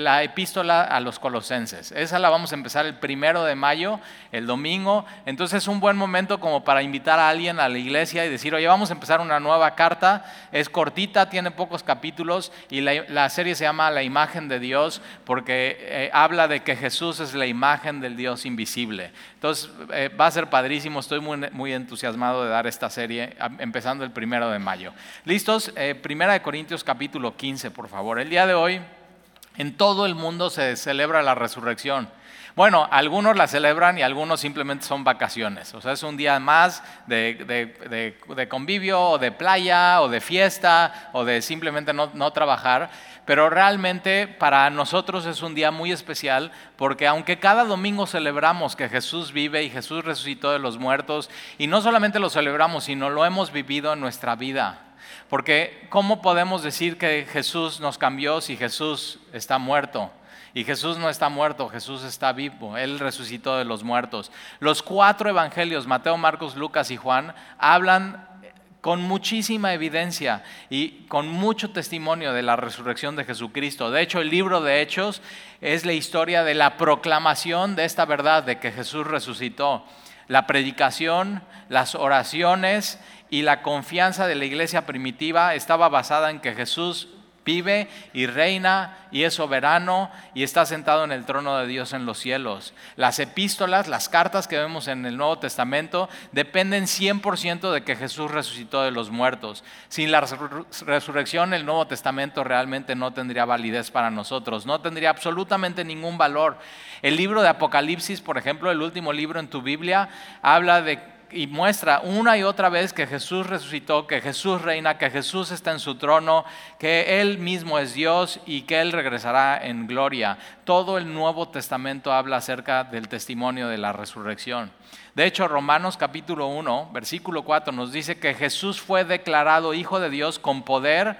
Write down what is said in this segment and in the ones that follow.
la epístola a los colosenses. Esa la vamos a empezar el primero de mayo, el domingo. Entonces es un buen momento como para invitar a alguien a la iglesia y decir, oye, vamos a empezar una nueva carta. Es cortita, tiene pocos capítulos y la, serie se llama La imagen de Dios porque eh, habla de que Jesús es la imagen del Dios invisible. Entonces eh, va a ser padrísimo, estoy muy, muy entusiasmado de dar esta serie empezando el primero de mayo. ¿Listos? Eh, primera de Corintios capítulo 15, por favor. El día de hoy en todo el mundo se celebra la resurrección. Bueno, algunos la celebran y algunos simplemente son vacaciones. O sea, es un día más de, convivio o de playa o de fiesta o de simplemente no, no, trabajar. Pero realmente para nosotros es un día muy especial porque aunque cada domingo celebramos que Jesús vive y Jesús resucitó de los muertos, y no solamente lo celebramos, sino lo hemos vivido en nuestra vida. Porque ¿cómo podemos decir que Jesús nos cambió si Jesús está muerto? Y Jesús no está muerto, Jesús está vivo, Él resucitó de los muertos. Los cuatro evangelios, Mateo, Marcos, Lucas y Juan, hablan con muchísima evidencia y con mucho testimonio de la resurrección de Jesucristo. De hecho, el libro de Hechos es la historia de la proclamación de esta verdad de que Jesús resucitó. La predicación, las oraciones y la confianza de la iglesia primitiva estaba basada en que Jesús vive y reina y es soberano y está sentado en el trono de Dios en los cielos. Las epístolas, las cartas que vemos en el Nuevo Testamento dependen 100% de que Jesús resucitó de los muertos. Sin la resurrección el Nuevo Testamento realmente no tendría validez para nosotros, no tendría absolutamente ningún valor. El libro de Apocalipsis, por ejemplo, el último libro en tu Biblia, habla de y muestra una y otra vez que Jesús resucitó, que Jesús reina, que Jesús está en su trono, que Él mismo es Dios y que Él regresará en gloria. Todo el Nuevo Testamento habla acerca del testimonio de la resurrección. De hecho, Romanos capítulo 1, versículo 4 nos dice que Jesús fue declarado Hijo de Dios con poder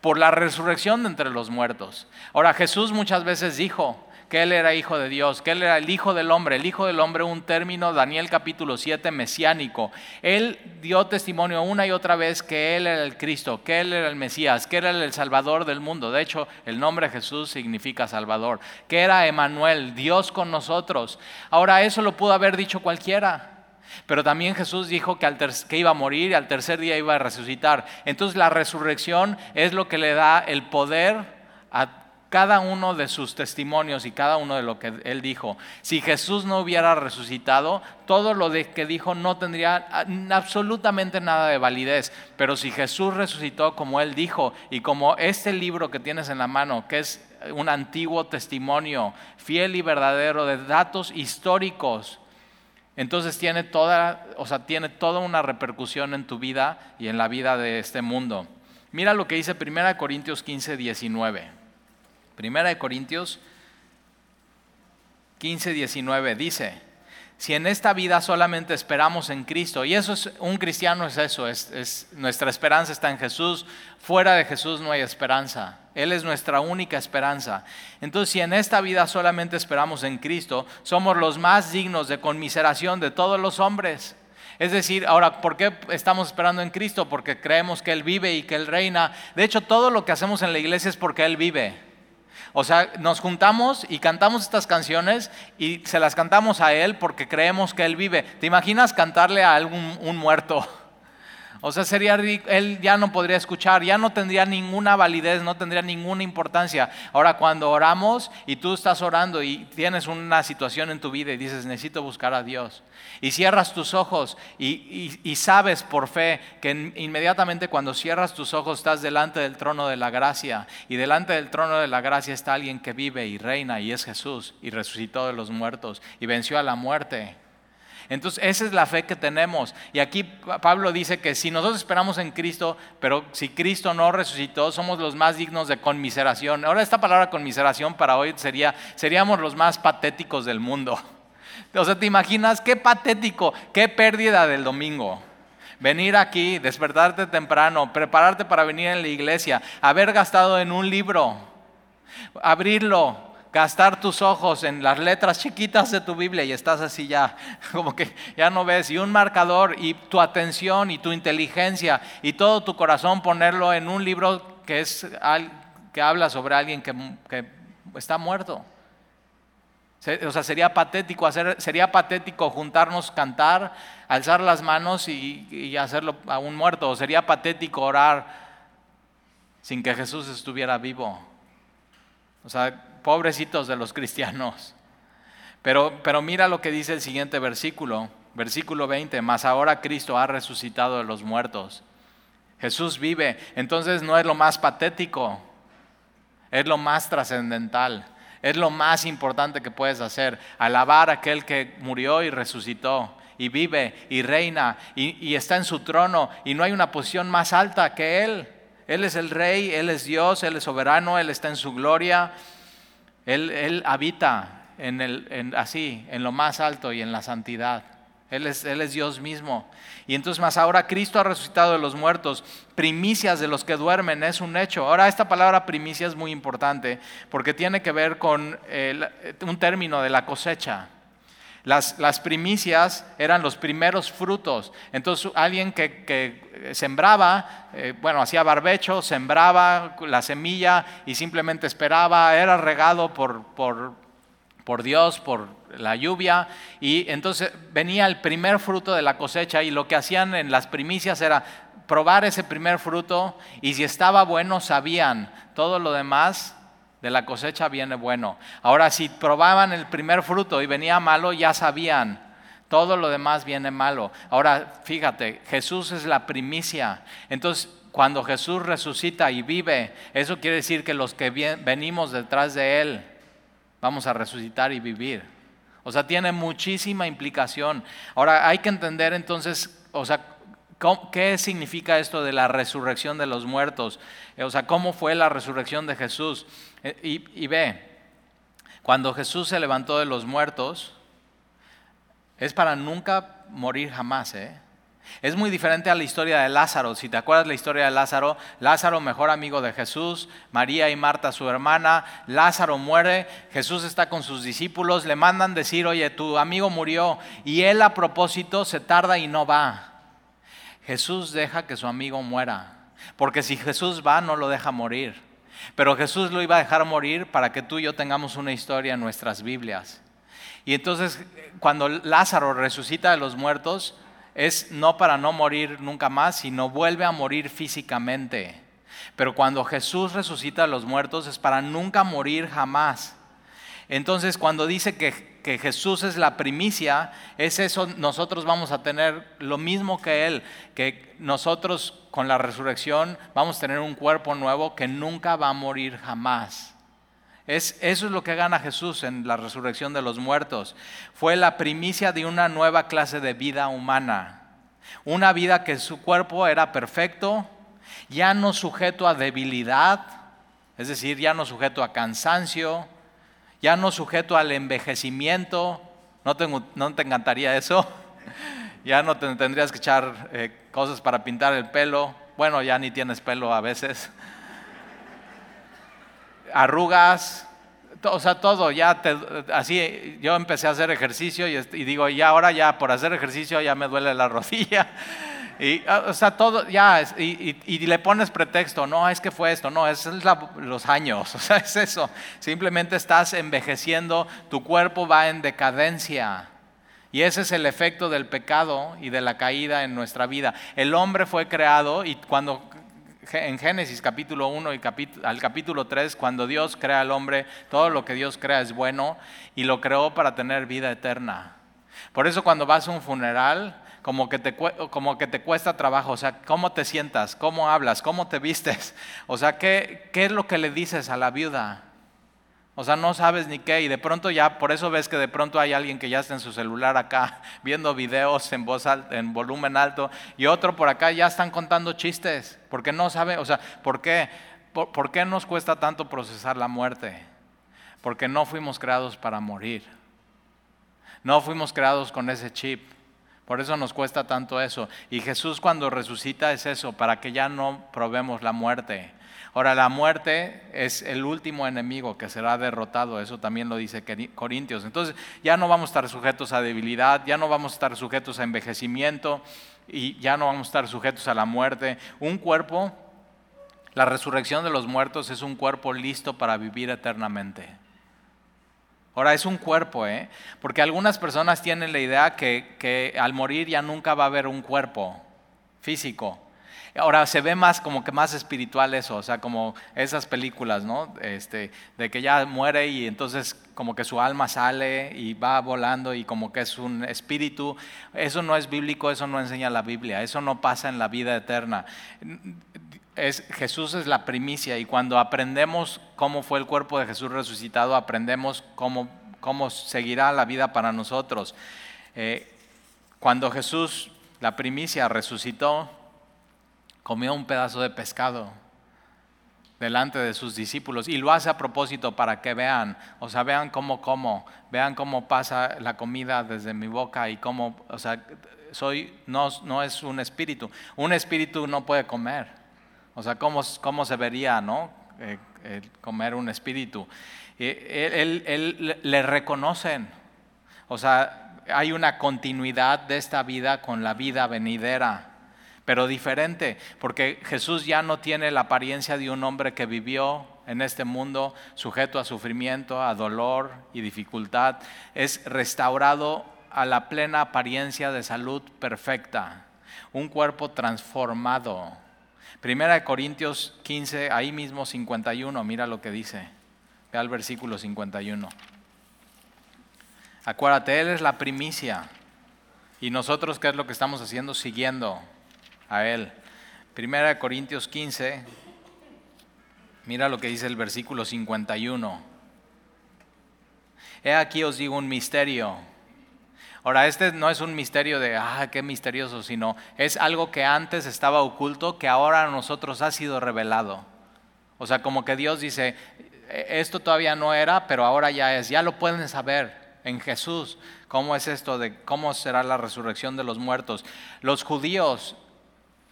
por la resurrección de entre los muertos. Ahora, Jesús muchas veces dijo, que Él era hijo de Dios, que Él era el hijo del hombre, el hijo del hombre, un término, Daniel capítulo 7, mesiánico. Él dio testimonio una y otra vez que Él era el Cristo, que Él era el Mesías, que era el Salvador del mundo. De hecho, el nombre Jesús significa Salvador, que era Emanuel, Dios con nosotros. Ahora, eso lo pudo haber dicho cualquiera. Pero también Jesús dijo que, que, iba a morir y al tercer día iba a resucitar. Entonces la resurrección es lo que le da el poder a cada uno de sus testimonios y cada uno de lo que él dijo. Si Jesús no hubiera resucitado, todo lo de que dijo no tendría absolutamente nada de validez. Pero si Jesús resucitó como él dijo y como este libro que tienes en la mano, que es un antiguo testimonio fiel y verdadero de datos históricos, entonces tiene toda, o sea, tiene toda una repercusión en tu vida y en la vida de este mundo. Mira lo que dice 1 Corintios 15, 19. Primera de Corintios 15, 19 dice, si en esta vida solamente esperamos en Cristo, y eso es, un cristiano es eso, es, nuestra esperanza está en Jesús, fuera de Jesús no hay esperanza, Él es nuestra única esperanza. Entonces, si en esta vida solamente esperamos en Cristo, somos los más dignos de conmiseración de todos los hombres. Es decir, ahora, ¿por qué estamos esperando en Cristo? Porque creemos que Él vive y que Él reina. De hecho, todo lo que hacemos en la iglesia es porque Él vive. O sea, nos juntamos y cantamos estas canciones y se las cantamos a Él porque creemos que Él vive. ¿Te imaginas cantarle a algún un muerto? O sea, sería él ya no podría escuchar, ya no tendría ninguna validez, no tendría ninguna importancia. Ahora, cuando oramos y tú estás orando y tienes una situación en tu vida y dices, necesito buscar a Dios, y cierras tus ojos y, sabes por fe que inmediatamente cuando cierras tus ojos estás delante del trono de la gracia, y delante del trono de la gracia está alguien que vive y reina y es Jesús, y resucitó de los muertos y venció a la muerte. Entonces, esa es la fe que tenemos. Y aquí Pablo dice que si nosotros esperamos en Cristo, pero si Cristo no resucitó, somos los más dignos de conmiseración. Ahora esta palabra conmiseración para hoy sería, seríamos los más patéticos del mundo. O sea, ¿te imaginas qué patético, qué pérdida del domingo? Venir aquí, despertarte temprano, prepararte para venir en la iglesia, haber gastado en un libro, abrirlo, gastar tus ojos en las letras chiquitas de tu Biblia y estás así ya, como que ya no ves, y un marcador y tu atención y tu inteligencia y todo tu corazón ponerlo en un libro que, es, que habla sobre alguien que, está muerto. O sea, sería patético hacer, sería patético juntarnos, cantar, alzar las manos y, y hacerlo a un muerto. O sería patético orar sin que Jesús estuviera vivo. O sea, pobrecitos de los cristianos. Pero, pero mira lo que dice el siguiente versículo, versículo 20, más ahora Cristo ha resucitado de los muertos. Jesús vive, entonces no es lo más patético, es lo más trascendental. Es lo más importante que puedes hacer, alabar a aquel que murió y resucitó y vive y reina y, está en su trono y no hay una posición más alta que Él. Él es el rey, Él es Dios, Él es soberano, Él está en su gloria, Él, habita en el, así, en lo más alto y en la santidad. Él es, él es, Dios mismo. Y entonces más ahora Cristo ha resucitado de los muertos, primicias de los que duermen, es un hecho. Ahora esta palabra primicia es muy importante porque tiene que ver con un término de la cosecha. Las, las, primicias eran los primeros frutos. Entonces alguien que, sembraba, eh, bueno, hacía barbecho, sembraba la semilla y simplemente esperaba, era regado por, por, por Dios, por la lluvia, y entonces venía el primer fruto de la cosecha y lo que hacían en las primicias era probar ese primer fruto y si estaba bueno sabían, todo lo demás de la cosecha viene bueno. Ahora si probaban el primer fruto y venía malo, ya sabían, todo lo demás viene malo. Ahora fíjate, Jesús es la primicia. Entonces, cuando Jesús resucita y vive, eso quiere decir que los que venimos detrás de Él, vamos a resucitar y vivir. O sea, tiene muchísima implicación. Ahora, hay que entender entonces, o sea, ¿qué significa esto de la resurrección de los muertos? O sea, ¿cómo fue la resurrección de Jesús? Eh, y, y ve, cuando Jesús se levantó de los muertos, es para nunca morir jamás, ¿eh? Es muy diferente a la historia de Lázaro. Si te acuerdas la historia de Lázaro, Lázaro, mejor amigo de Jesús, María y Marta, su hermana, Lázaro muere, Jesús está con sus discípulos, le mandan decir, oye, tu amigo murió, y él a propósito se tarda y no va. Jesús deja que su amigo muera, porque si Jesús va, no lo deja morir. Pero Jesús lo iba a dejar morir para que tú y yo tengamos una historia en nuestras Biblias. Y entonces, cuando Lázaro resucita de los muertos, es no para no morir nunca más, sino vuelve a morir físicamente. Pero cuando Jesús resucita a los muertos es para nunca morir jamás. Entonces cuando dice que, que, Jesús es la primicia, es eso, nosotros vamos a tener lo mismo que Él, que nosotros con la resurrección vamos a tener un cuerpo nuevo que nunca va a morir jamás. Es, eso es lo que gana Jesús en la resurrección de los muertos. Fue la primicia de una nueva clase de vida humana. Una vida que su cuerpo era perfecto, ya no sujeto a debilidad, es decir, ya no sujeto a cansancio, ya no sujeto al envejecimiento. ¿No te, encantaría eso? Ya no te, tendrías que echar eh, cosas para pintar el pelo. Bueno, ya ni tienes pelo a veces arrugas, o sea, todo, ya así, yo empecé a hacer ejercicio y, digo, y ahora ya por hacer ejercicio ya me duele la rodilla. Y, ah, o sea, todo, ya, y, le pones pretexto, no, es que fue esto, no, es los años, o sea, es eso. Simplemente estás envejeciendo, tu cuerpo va en decadencia. Y ese es el efecto del pecado y de la caída en nuestra vida. El hombre fue creado y cuando en Génesis capítulo 1 y al capítulo 3, cuando Dios crea al hombre, todo lo que Dios crea es bueno y lo creó para tener vida eterna. Por eso cuando vas a un funeral, como que te, como que te cuesta trabajo, o sea, ¿cómo te sientas? ¿Cómo hablas? ¿Cómo te vistes? O sea, ¿qué, qué es lo que le dices a la viuda? O sea, no sabes ni qué y de pronto ya, por eso ves que de pronto hay alguien que ya está en su celular acá viendo videos en voz en volumen alto y otro por acá ya están contando chistes, porque no sabe, o sea, ¿por qué? ¿Por, qué nos cuesta tanto procesar la muerte? Porque no fuimos creados para morir. No fuimos creados con ese chip. Por eso nos cuesta tanto eso. Y Jesús cuando resucita es eso, para que ya no probemos la muerte Ahora, la muerte es el último enemigo que será derrotado, eso también lo dice Corintios. Entonces, ya no vamos a estar sujetos a debilidad, ya no vamos a estar sujetos a envejecimiento y ya no vamos a estar sujetos a la muerte. Un cuerpo, la resurrección de los muertos es un cuerpo listo para vivir eternamente. Ahora es un cuerpo, ¿eh? Porque algunas personas tienen la idea que, que al morir ya nunca va a haber un cuerpo físico. Ahora se ve más como que más espiritual eso, o sea, como esas películas, ¿no? Este, de que ya muere y entonces como que su alma sale y va volando y como que es un espíritu. Eso no es bíblico, eso no enseña la Biblia, eso no pasa en la vida eterna. Es, Jesús es la primicia y cuando aprendemos cómo fue el cuerpo de Jesús resucitado, aprendemos cómo, cómo seguirá la vida para nosotros. Eh, cuando Jesús, la primicia, resucitó, comió un pedazo de pescado delante de sus discípulos y lo hace a propósito para que vean, o sea, vean cómo como, vean cómo pasa la comida desde mi boca y cómo, o sea, soy, no, no es un espíritu. Un espíritu no puede comer. O sea, ¿cómo, cómo se vería, no? Eh, comer un espíritu. él, él, le reconocen. O sea, hay una continuidad de esta vida con la vida venidera pero diferente, porque Jesús ya no tiene la apariencia de un hombre que vivió en este mundo sujeto a sufrimiento, a dolor y dificultad. Es restaurado a la plena apariencia de salud perfecta, un cuerpo transformado. Primera de Corintios 15, ahí mismo 51, mira lo que dice. Ve al versículo 51. Acuérdate, Él es la primicia. Y nosotros, ¿qué es lo que estamos haciendo? Siguiendo a Él. Primera Corintios 15, mira lo que dice el versículo 51. He aquí os digo un misterio. Ahora, este no es un misterio de, ah, qué misterioso, sino es algo que antes estaba oculto, que ahora a nosotros ha sido revelado. O sea, como que Dios dice, e, esto todavía no era, pero ahora ya es, ya lo pueden saber en Jesús. ¿Cómo es esto de cómo será la resurrección de los muertos? Los judíos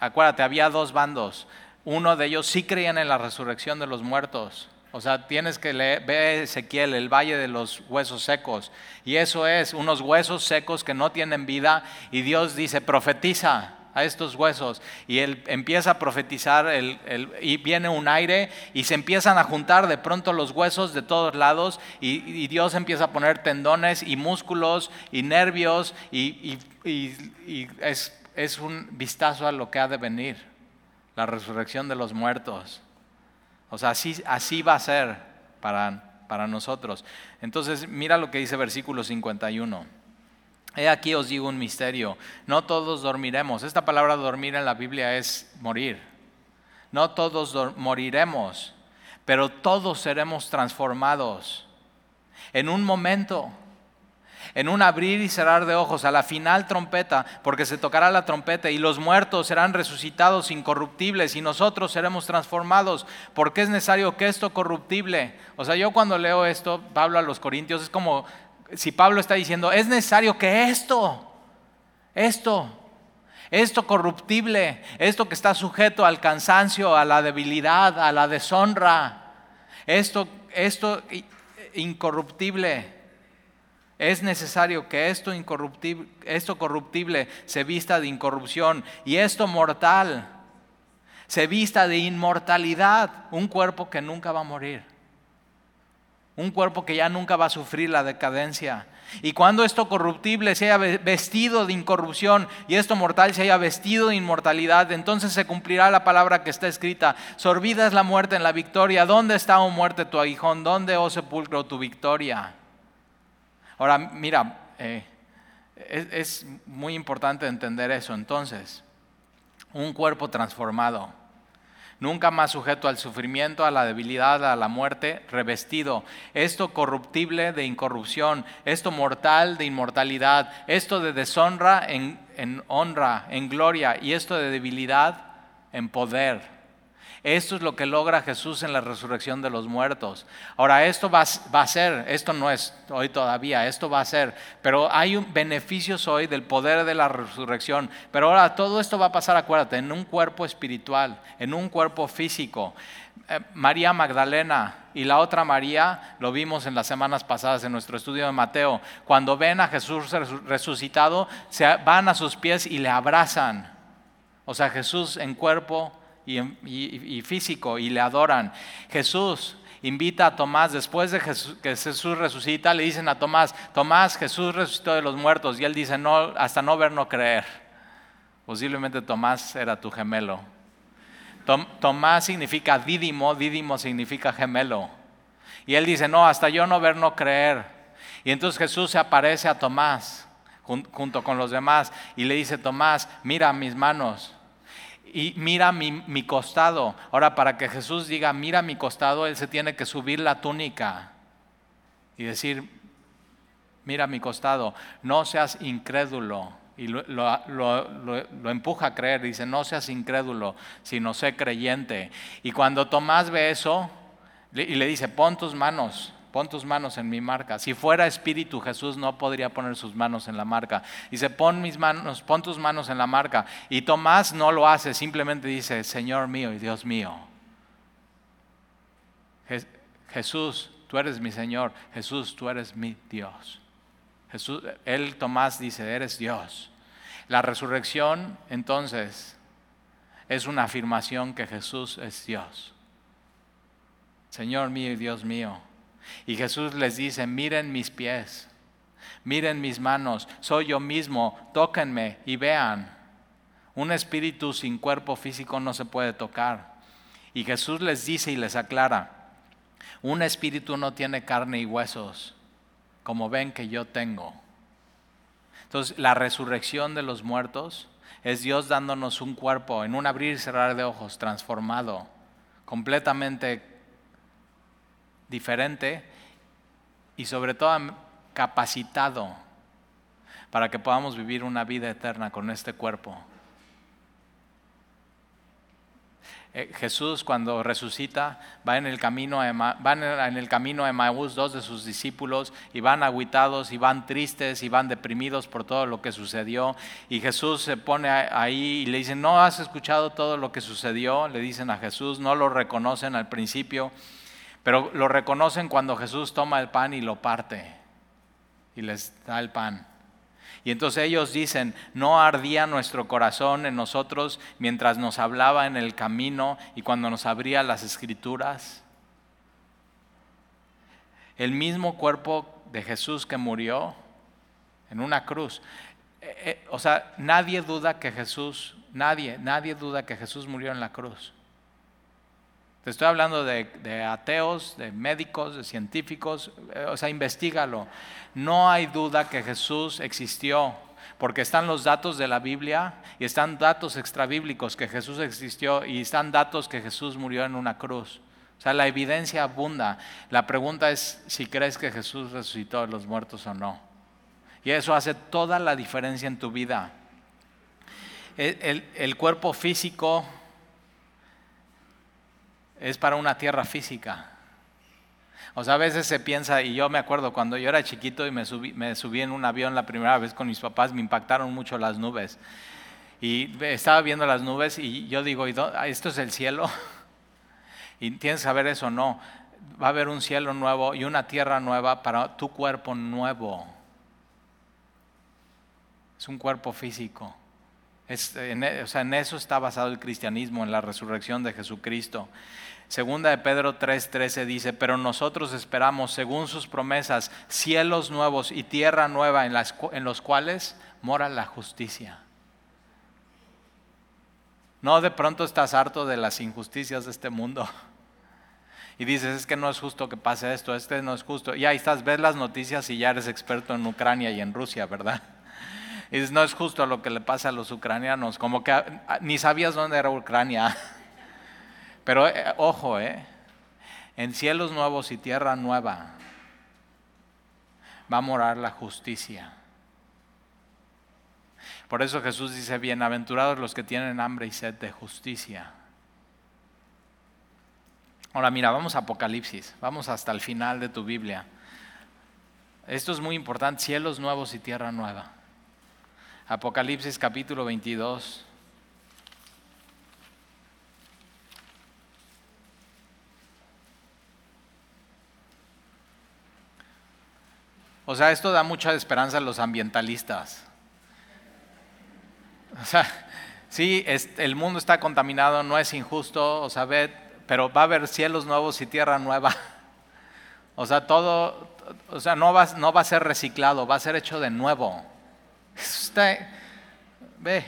Acuérdate, había dos bandos. Uno de ellos sí creían en la resurrección de los muertos. O sea, tienes que leer, ve Ezequiel, el valle de los huesos secos. Y eso es, unos huesos secos que no tienen vida. Y Dios dice, profetiza a estos huesos. Y él empieza a profetizar y viene un aire y se empiezan a juntar de pronto los huesos de todos lados. Y, Dios empieza a poner tendones y músculos y nervios. Y, y es es un vistazo a lo que ha de venir, la resurrección de los muertos. O sea, así, así va a ser para, para nosotros. Entonces, mira lo que dice versículo 51. He aquí os digo un misterio, no todos dormiremos. Esta palabra dormir en la Biblia es morir. No todos moriremos, pero todos seremos transformados en un momento en un abrir y cerrar de ojos, a la final trompeta, porque se tocará la trompeta y los muertos serán resucitados incorruptibles y nosotros seremos transformados, porque es necesario que esto corruptible, o sea, yo cuando leo esto, Pablo a los Corintios, es como si Pablo está diciendo, es necesario que esto, esto, esto corruptible, esto que está sujeto al cansancio, a la debilidad, a la deshonra, esto, esto incorruptible es necesario que esto, incorruptible, esto corruptible se vista de incorrupción y esto mortal se vista de inmortalidad, un cuerpo que nunca va a morir, un cuerpo que ya nunca va a sufrir la decadencia. Y cuando esto corruptible se haya vestido de incorrupción y esto mortal se haya vestido de inmortalidad, entonces se cumplirá la palabra que está escrita. Sorbida es la muerte en la victoria. ¿Dónde está, oh muerte, tu aguijón? ¿Dónde, oh sepulcro, tu victoria? Ahora, mira, eh, es, muy importante entender eso. Entonces, un cuerpo transformado, nunca más sujeto al sufrimiento, a la debilidad, a la muerte, revestido. Esto corruptible de incorrupción, esto mortal de inmortalidad, esto de deshonra en honra, en gloria, y esto de debilidad en poder. Esto es lo que logra Jesús en la resurrección de los muertos. Ahora, esto va, a ser, esto no es hoy todavía, esto va a ser, pero hay un beneficios hoy del poder de la resurrección. Pero ahora todo esto va a pasar, acuérdate, en un cuerpo espiritual, en un cuerpo físico. Eh, María Magdalena y la otra María, lo vimos en las semanas pasadas en nuestro estudio de Mateo, cuando ven a Jesús resucitado, se van a sus pies y le abrazan. O sea, Jesús en cuerpo y, físico y le adoran. Jesús invita a Tomás, después de que Jesús resucita, le dicen a Tomás, Tomás, Jesús resucitó de los muertos. Y él dice, no, hasta no ver, no creer. Posiblemente Tomás era tu gemelo. Tomás significa dídimo, dídimo significa gemelo. Y él dice, no, hasta yo no ver, no creer. Y entonces Jesús se aparece a Tomás junto con los demás y le dice, Tomás, mira mis manos y mira mi, costado. Ahora, para que Jesús diga, mira mi costado, Él se tiene que subir la túnica y decir, mira mi costado, no seas incrédulo. Y lo, lo, empuja a creer, dice, no seas incrédulo, sino sé creyente. Y cuando Tomás ve eso, y le dice, pon tus manos pon tus manos en mi marca. Si fuera espíritu, Jesús no podría poner sus manos en la marca. Dice, pon mis manos, pon tus manos en la marca. Y Tomás no lo hace, simplemente dice, Señor mío y Dios mío. Jesús, tú eres mi Señor. Jesús, tú eres mi Dios. Jesús, él, Tomás, dice, eres Dios. La resurrección, entonces, es una afirmación que Jesús es Dios. Señor mío y Dios mío. Y Jesús les dice, miren mis pies, miren mis manos, soy yo mismo, tóquenme y vean. Un espíritu sin cuerpo físico no se puede tocar. Y Jesús les dice y les aclara, un espíritu no tiene carne y huesos, como ven que yo tengo. Entonces, la resurrección de los muertos es Dios dándonos un cuerpo en un abrir y cerrar de ojos transformado, completamente diferente y sobre todo capacitado para que podamos vivir una vida eterna con este cuerpo. Eh, Jesús cuando resucita va en el camino a van en el camino dos de sus discípulos y van aguitados y van tristes y van deprimidos por todo lo que sucedió. Y Jesús se pone ahí y le dicen no has escuchado todo lo que sucedió le dicen a Jesús no lo reconocen al principio pero lo reconocen cuando Jesús toma el pan y lo parte y les da el pan. Y entonces ellos dicen, no ardía nuestro corazón en nosotros mientras nos hablaba en el camino y cuando nos abría las escrituras. El mismo cuerpo de Jesús que murió en una cruz. Eh, eh, o sea, nadie duda que Jesús, nadie, nadie duda que Jesús murió en la cruz. Te estoy hablando de, ateos, de médicos, de científicos, eh, o sea, investigalo. No hay duda que Jesús existió, porque están los datos de la Biblia y están datos extrabíblicos que Jesús existió y están datos que Jesús murió en una cruz. O sea, la evidencia abunda. La pregunta es si crees que Jesús resucitó de los muertos o no. Y eso hace toda la diferencia en tu vida. el cuerpo físico es para una tierra física. O sea, a veces se piensa, y yo me acuerdo cuando yo era chiquito y me subí, me subí en un avión la primera vez con mis papás, me impactaron mucho las nubes. Y estaba viendo las nubes y yo digo, ¿esto es el cielo? Y tienes que saber eso, no. Va a haber un cielo nuevo y una tierra nueva para tu cuerpo nuevo. Es un cuerpo físico. e, o sea, en eso está basado el cristianismo, en la resurrección de Jesucristo. Segunda de Pedro 3:13 dice, pero nosotros esperamos, según sus promesas, cielos nuevos y tierra nueva en, en los cuales mora la justicia. No de pronto estás harto de las injusticias de este mundo. Y dices, es que no es justo que pase esto, este no es justo. Y ahí estás, ves las noticias y ya eres experto en Ucrania y en Rusia, ¿verdad? Dices, no es justo lo que le pasa a los ucranianos, como que ah, ni sabías dónde era Ucrania. Pero eh, ojo, eh, en cielos nuevos y tierra nueva va a morar la justicia. Por eso Jesús dice, bienaventurados los que tienen hambre y sed de justicia. Ahora mira, vamos a Apocalipsis, vamos hasta el final de tu Biblia. Esto es muy importante, cielos nuevos y tierra nueva. Apocalipsis capítulo 22. O sea, esto da mucha esperanza a los ambientalistas. O sea, sí, el mundo está contaminado, no es injusto, o sea, pero va a haber cielos nuevos y tierra nueva. O sea, todo, o sea, no va, no va a ser reciclado, va a ser hecho de nuevo. Usted, ve.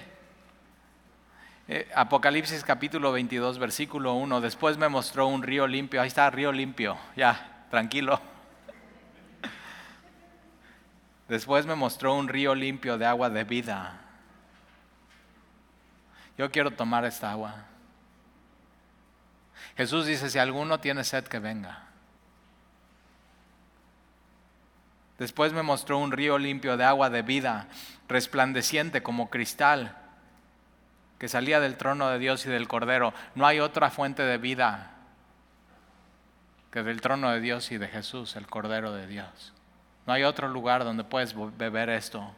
Eh, Apocalipsis capítulo 22, versículo 1. Después me mostró un río limpio. Ahí está, río limpio. Ya, tranquilo. Después me mostró un río limpio de agua de vida. Yo quiero tomar esta agua. Jesús dice, si alguno tiene sed, que venga. Después me mostró un río limpio de agua de vida, resplandeciente como cristal, que salía del trono de Dios y del Cordero. No hay otra fuente de vida que del trono de Dios y de Jesús, el Cordero de Dios. No hay otro lugar donde puedes beber esto.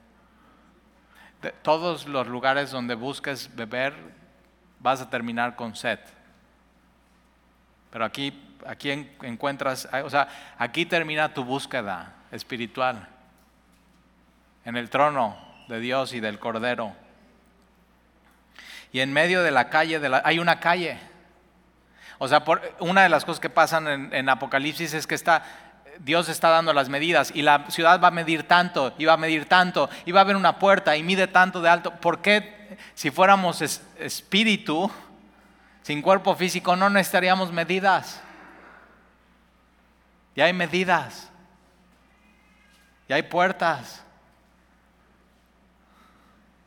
Todos los lugares donde busques beber, vas a terminar con sed. Pero aquí, aquí encuentras, o sea, aquí termina tu búsqueda espiritual. En el trono de Dios y del Cordero. Y en medio de la calle, hay una calle. O sea, una de las cosas que pasan en Apocalipsis es que está, Dios está dando las medidas y la ciudad va a medir tanto, y va a medir tanto, y va a haber una puerta y mide tanto de alto. ¿Por qué si fuéramos espíritu, sin cuerpo físico, no necesitaríamos medidas? Ya hay medidas, ya hay puertas,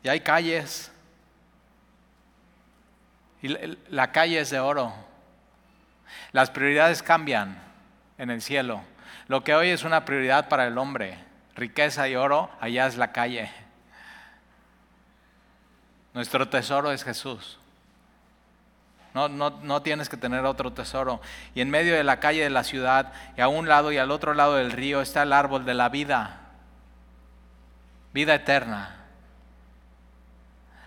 ya hay calles. Y la calle es de oro. Las prioridades cambian en el cielo. Lo que hoy es una prioridad para el hombre, riqueza y oro, allá es la calle. Nuestro tesoro es Jesús. No, no, no, tienes que tener otro tesoro. Y en medio de la calle de la ciudad, y a un lado y al otro lado del río, está el árbol de la vida. Vida eterna.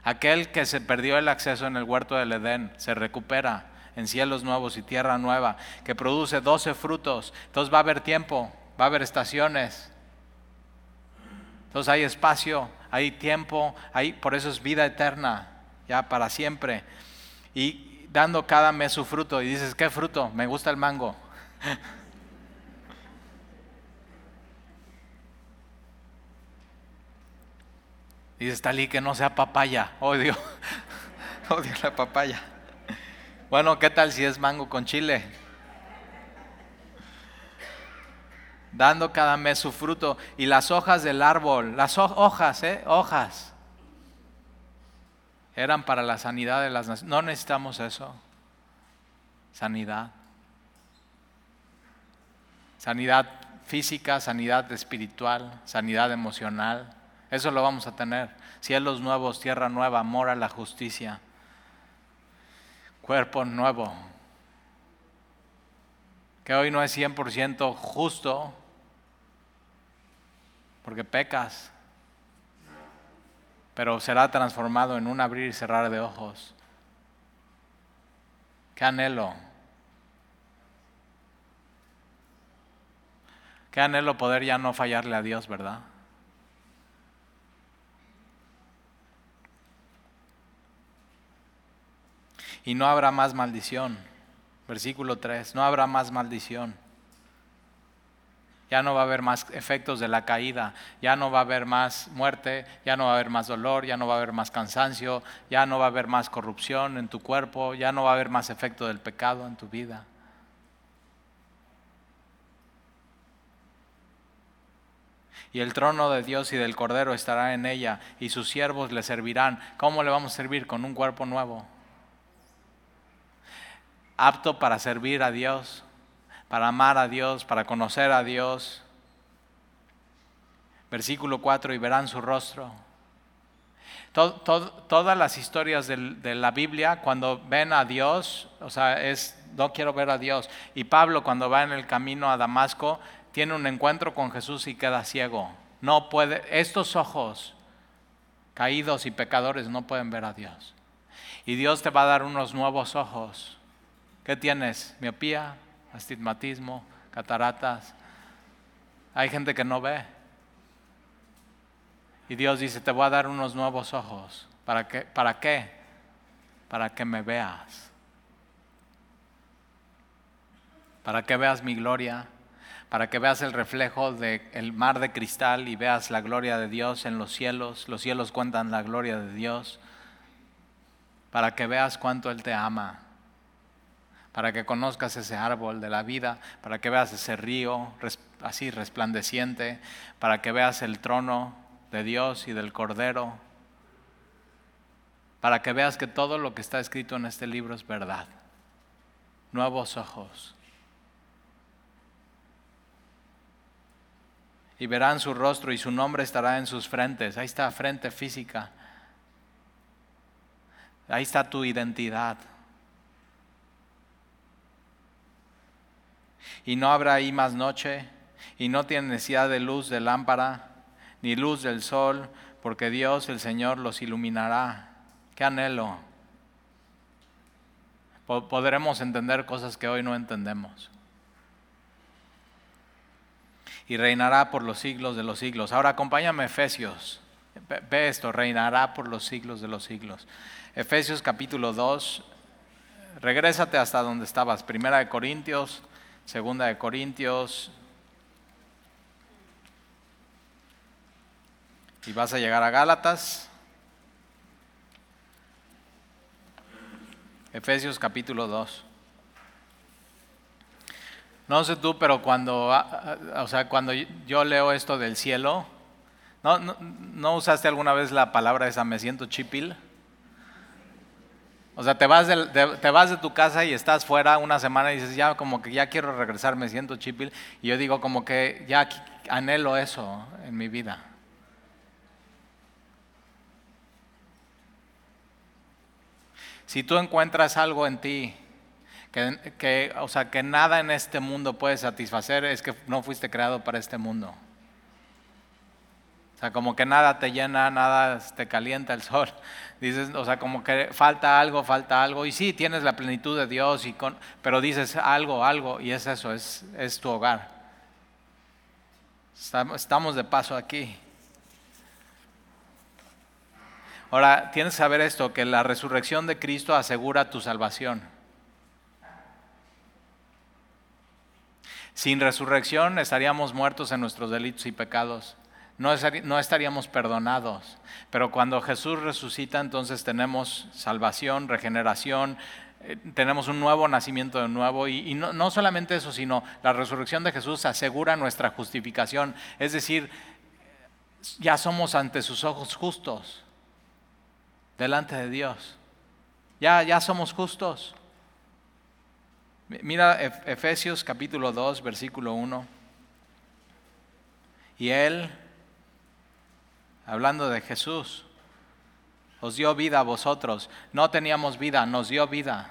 Aquel que se perdió el acceso en el huerto del Edén se recupera en cielos nuevos y tierra nueva, que produce doce frutos. Entonces va a haber tiempo, va a haber estaciones. Entonces hay espacio, hay tiempo, hay, por eso es vida eterna, ya para siempre. Y dando cada mes su fruto. Y dices, ¿qué fruto? Me gusta el mango. Dices, Talí, que no sea papaya. Odio, odio la papaya. Bueno, ¿qué tal si es mango con chile? Dando cada mes su fruto y las hojas del árbol, las hojas, ¿eh? Hojas. Eran para la sanidad de las naciones. No necesitamos eso. Sanidad. Sanidad física, sanidad espiritual, sanidad emocional. Eso lo vamos a tener. Cielos nuevos, tierra nueva, amor a la justicia cuerpo nuevo, que hoy no es 100% justo, porque pecas, pero será transformado en un abrir y cerrar de ojos. Qué anhelo. Qué anhelo poder ya no fallarle a Dios, ¿verdad? Y no habrá más maldición. Versículo 3, no habrá más maldición. Ya no va a haber más efectos de la caída, ya no va a haber más muerte, ya no va a haber más dolor, ya no va a haber más cansancio, ya no va a haber más corrupción en tu cuerpo, ya no va a haber más efecto del pecado en tu vida. y el trono de Dios y del Cordero estará en ella, y sus siervos le servirán. ¿Cómo le vamos a servir? Con un cuerpo nuevo apto para servir a Dios, para amar a Dios, para conocer a Dios. Versículo 4, y verán su rostro. todas las historias de, la Biblia, cuando ven a Dios, o sea, es, no quiero ver a Dios. Y Pablo, cuando va en el camino a Damasco, tiene un encuentro con Jesús y queda ciego. No puede, estos ojos caídos y pecadores no pueden ver a Dios. Y Dios te va a dar unos nuevos ojos ¿Qué tienes? Miopía, astigmatismo, cataratas. Hay gente que no ve. Y Dios dice, te voy a dar unos nuevos ojos. ¿Para qué? ¿Para qué? Para que me veas. Para que veas mi gloria. para que veas el reflejo del mar de cristal y veas la gloria de Dios en los cielos. Los cielos cuentan la gloria de Dios. Para que veas cuánto Él te ama. Para que conozcas ese árbol de la vida. Para que veas ese río así resplandeciente. Para que veas el trono de Dios y del Cordero. Para que veas que todo lo que está escrito en este libro es verdad. Nuevos ojos y verán su rostro y su nombre estará en sus frentes. Ahí está frente física. Ahí está tu identidad. Y no habrá ahí más noche, y no tiene necesidad de luz de lámpara, ni luz del sol, porque Dios el Señor los iluminará. Qué anhelo. Podremos entender cosas que hoy no entendemos y reinará por los siglos de los siglos. Ahora acompáñame Efesios. Ve esto, reinará por los siglos de los siglos. Efesios capítulo 2, regrésate hasta donde estabas. Primera de Corintios, segunda de Corintios. Y vas a llegar a Gálatas. Efesios capítulo 2. No sé tú, pero cuando, ah, ah, o sea, cuando yo leo esto del cielo, ¿no, no, usaste alguna vez la palabra esa, me siento chipil? O sea, te vas, de, te vas de tu casa y estás fuera una semana y dices, ya como que ya quiero regresar, me siento chipil. Y yo digo como que ya anhelo eso en mi vida. Si tú encuentras algo en ti que, o sea, que nada en este mundo puede satisfacer, es que no fuiste creado para este mundo. O sea, como que nada te llena, nada te calienta el sol. Dices, o sea, como que falta algo, falta algo. Y sí, tienes la plenitud de Dios, y con, pero dices algo, algo, y es eso, es, es tu hogar. Estamos de paso aquí. Ahora, tienes que saber esto, que la resurrección de Cristo asegura tu salvación. Sin resurrección estaríamos muertos en nuestros delitos y pecados. No, estaríamos perdonados. Pero cuando Jesús resucita, entonces tenemos salvación, regeneración, eh, tenemos un nuevo nacimiento de nuevo. Y, no, no, solamente eso, sino la resurrección de Jesús asegura nuestra justificación. Es decir, ya somos ante sus ojos justos, delante de Dios. Ya, ya somos justos. Mira Efesios capítulo 2, versículo 1. Y Él, hablando de Jesús, os dio vida a vosotros. No teníamos vida, nos dio vida.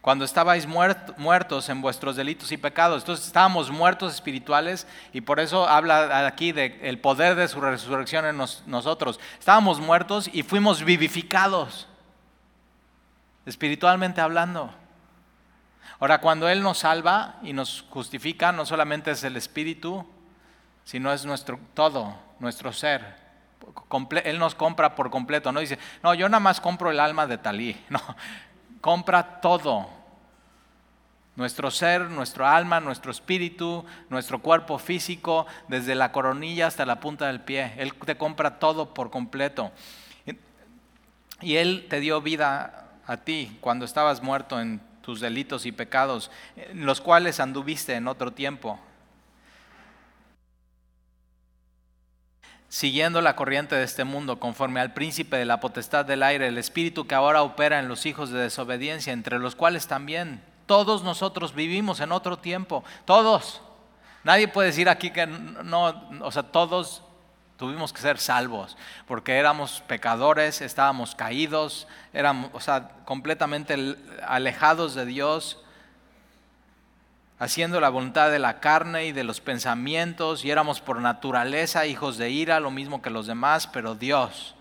Cuando estabais muertos en vuestros delitos y pecados. Entonces estábamos muertos espirituales y por eso habla aquí del poder de su resurrección en nosotros. Estábamos muertos y fuimos vivificados, espiritualmente hablando. Ahora, cuando Él nos salva y nos justifica, no solamente es el Espíritu, sino es nuestro todo, nuestro ser. Él nos compra por completo, no dice, no, yo nada más compro el alma de Talí, no, compra todo. Nuestro ser, nuestro alma, nuestro espíritu, nuestro cuerpo físico, desde la coronilla hasta la punta del pie. Él te compra todo por completo. Y Él te dio vida a ti cuando estabas muerto en tus delitos y pecados, en los cuales anduviste en otro tiempo, siguiendo la corriente de este mundo, conforme al príncipe de la potestad del aire, el espíritu que ahora opera en los hijos de desobediencia, entre los cuales también todos nosotros vivimos en otro tiempo, todos. Nadie puede decir aquí que no, o sea, todos Tuvimos que ser salvos porque éramos pecadores, estábamos caídos, éramos, o sea, completamente alejados de Dios, haciendo la voluntad de la carne y de los pensamientos, y éramos por naturaleza hijos de ira, lo mismo que los demás, pero Dios,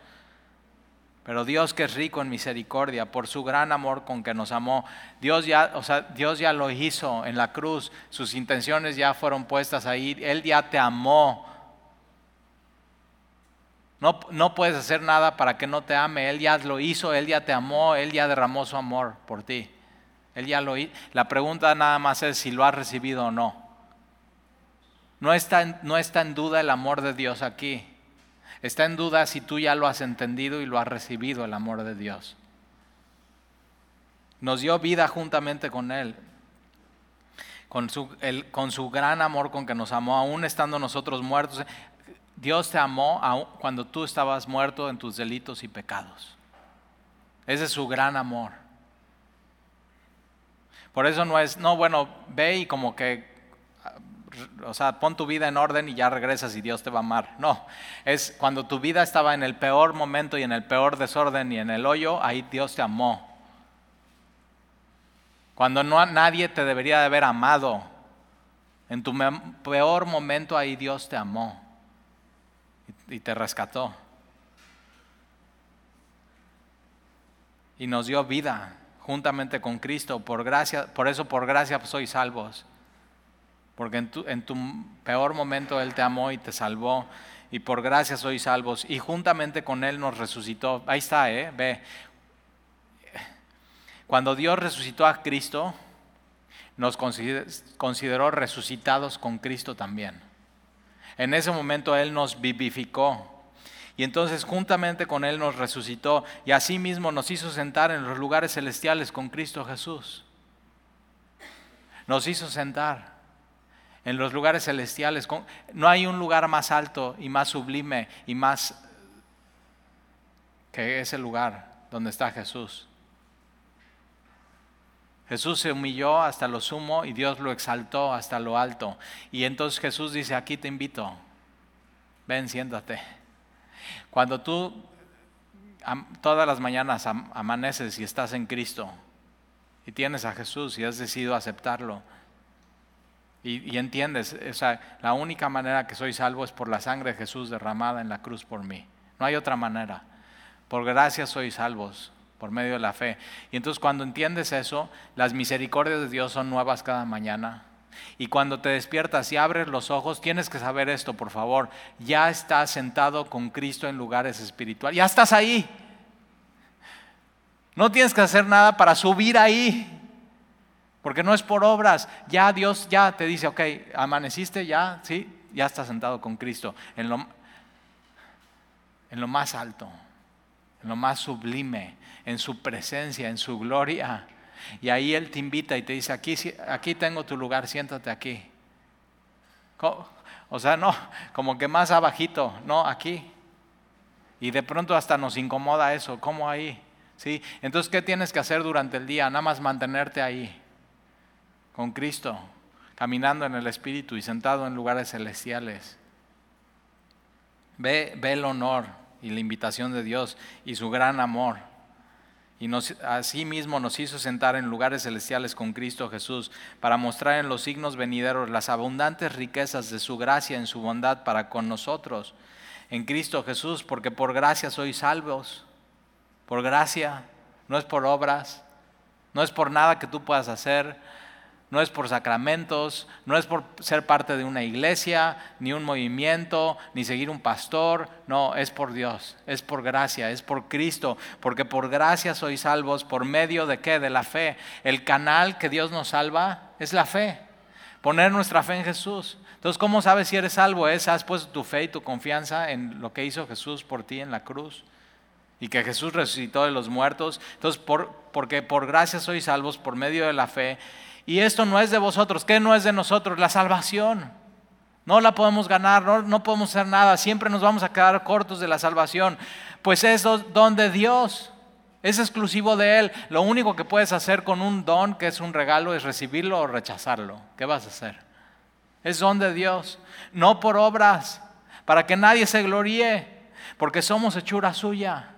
pero Dios que es rico en misericordia, por su gran amor con que nos amó, Dios ya, o sea, Dios ya lo hizo en la cruz, sus intenciones ya fueron puestas ahí, Él ya te amó no, no, puedes hacer nada para que no te ame. Él ya lo hizo, Él ya te amó, Él ya derramó su amor por ti. Él ya lo La pregunta nada más es si lo has recibido o no. No está, no está en duda el amor de Dios aquí. Está en duda si tú ya lo has entendido y lo has recibido el amor de Dios. Nos dio vida juntamente con Él. Con su, con su gran amor con que nos amó, aún estando nosotros muertos. Dios te amó cuando tú estabas muerto en tus delitos y pecados. Ese es su gran amor. Por eso no es, no, bueno, ve y como que, o sea, pon tu vida en orden y ya regresas y Dios te va a amar. No, es cuando tu vida estaba en el peor momento y en el peor desorden y en el hoyo, ahí Dios te amó. Cuando no, nadie te debería de haber amado, en tu peor momento ahí Dios te amó y te rescató. Y nos dio vida juntamente con Cristo. Por, gracia, por eso por gracia sois salvos. Porque en tu, en tu peor momento Él te amó y te salvó. Y por gracia sois salvos. Y juntamente con Él nos resucitó. Ahí está, ¿eh? Ve. Cuando Dios resucitó a Cristo, nos consideró resucitados con Cristo también. En ese momento Él nos vivificó y entonces juntamente con Él nos resucitó y asimismo nos hizo sentar en los lugares celestiales con Cristo Jesús. Nos hizo sentar en los lugares celestiales. No hay un lugar más alto y más sublime y más que ese lugar donde está Jesús. Jesús se humilló hasta lo sumo y Dios lo exaltó hasta lo alto. Y entonces Jesús dice, aquí te invito, ven. Cuando tú todas las mañanas amaneces y estás en Cristo y tienes a Jesús y has decidido aceptarlo y, entiendes, la única manera que soy salvo es por la sangre de Jesús derramada en la cruz por mí. No hay otra manera. Por gracia soy salvos por medio de la fe. Y entonces cuando entiendes eso, las misericordias de Dios son nuevas cada mañana. Y cuando te despiertas y abres los ojos, tienes que saber esto, por favor. Ya estás sentado con Cristo en lugares espirituales. Ya estás ahí. No tienes que hacer nada para subir ahí. Porque no es por obras. Ya Dios ya te dice, ok, amaneciste, ya, sí, ya estás sentado con Cristo. En lo, en lo más alto, en lo más sublime, en su presencia, en su gloria. Y ahí Él te invita y te dice, aquí, aquí tengo tu lugar, siéntate aquí. O sea, no, como que más abajito, no, aquí. Y de pronto hasta nos incomoda eso, ¿cómo ahí? ¿Sí? Entonces, ¿qué tienes que hacer durante el día? Nada más mantenerte ahí, con Cristo, caminando en el Espíritu y sentado en lugares celestiales. Ve, ve el honor y la invitación de Dios y su gran amor y nos, asimismo nos hizo sentar en lugares celestiales con Cristo Jesús para mostrar en los signos venideros las abundantes riquezas de su gracia en su bondad para con nosotros en Cristo Jesús, porque por gracia sois salvos, por gracia, no es por obras, no es por nada que tú puedas hacer, no es por sacramentos, no es por ser parte de una iglesia, ni un movimiento, ni seguir un pastor, no, es por Dios, es por gracia, es por Cristo, porque por gracia sois salvos por medio de qué? De la fe. El canal que Dios nos salva es la fe, poner nuestra fe en Jesús. Entonces, ¿cómo sabes si eres salvo? Es, has puesto tu fe y tu confianza en lo que hizo Jesús por ti en la cruz y que Jesús resucitó de los muertos. Entonces, por, porque por gracia sois salvos por medio de la fe y esto no es de vosotros. ¿Qué no es de nosotros? La salvación. No la podemos ganar, no, podemos hacer nada. Siempre nos vamos a quedar cortos de la salvación. Pues es don de Dios. Es exclusivo de Él. Lo único que puedes hacer con un don, que es un regalo, es recibirlo o rechazarlo. ¿Qué vas a hacer? Es don de Dios. No por obras, para que nadie se gloríe, porque somos hechura suya.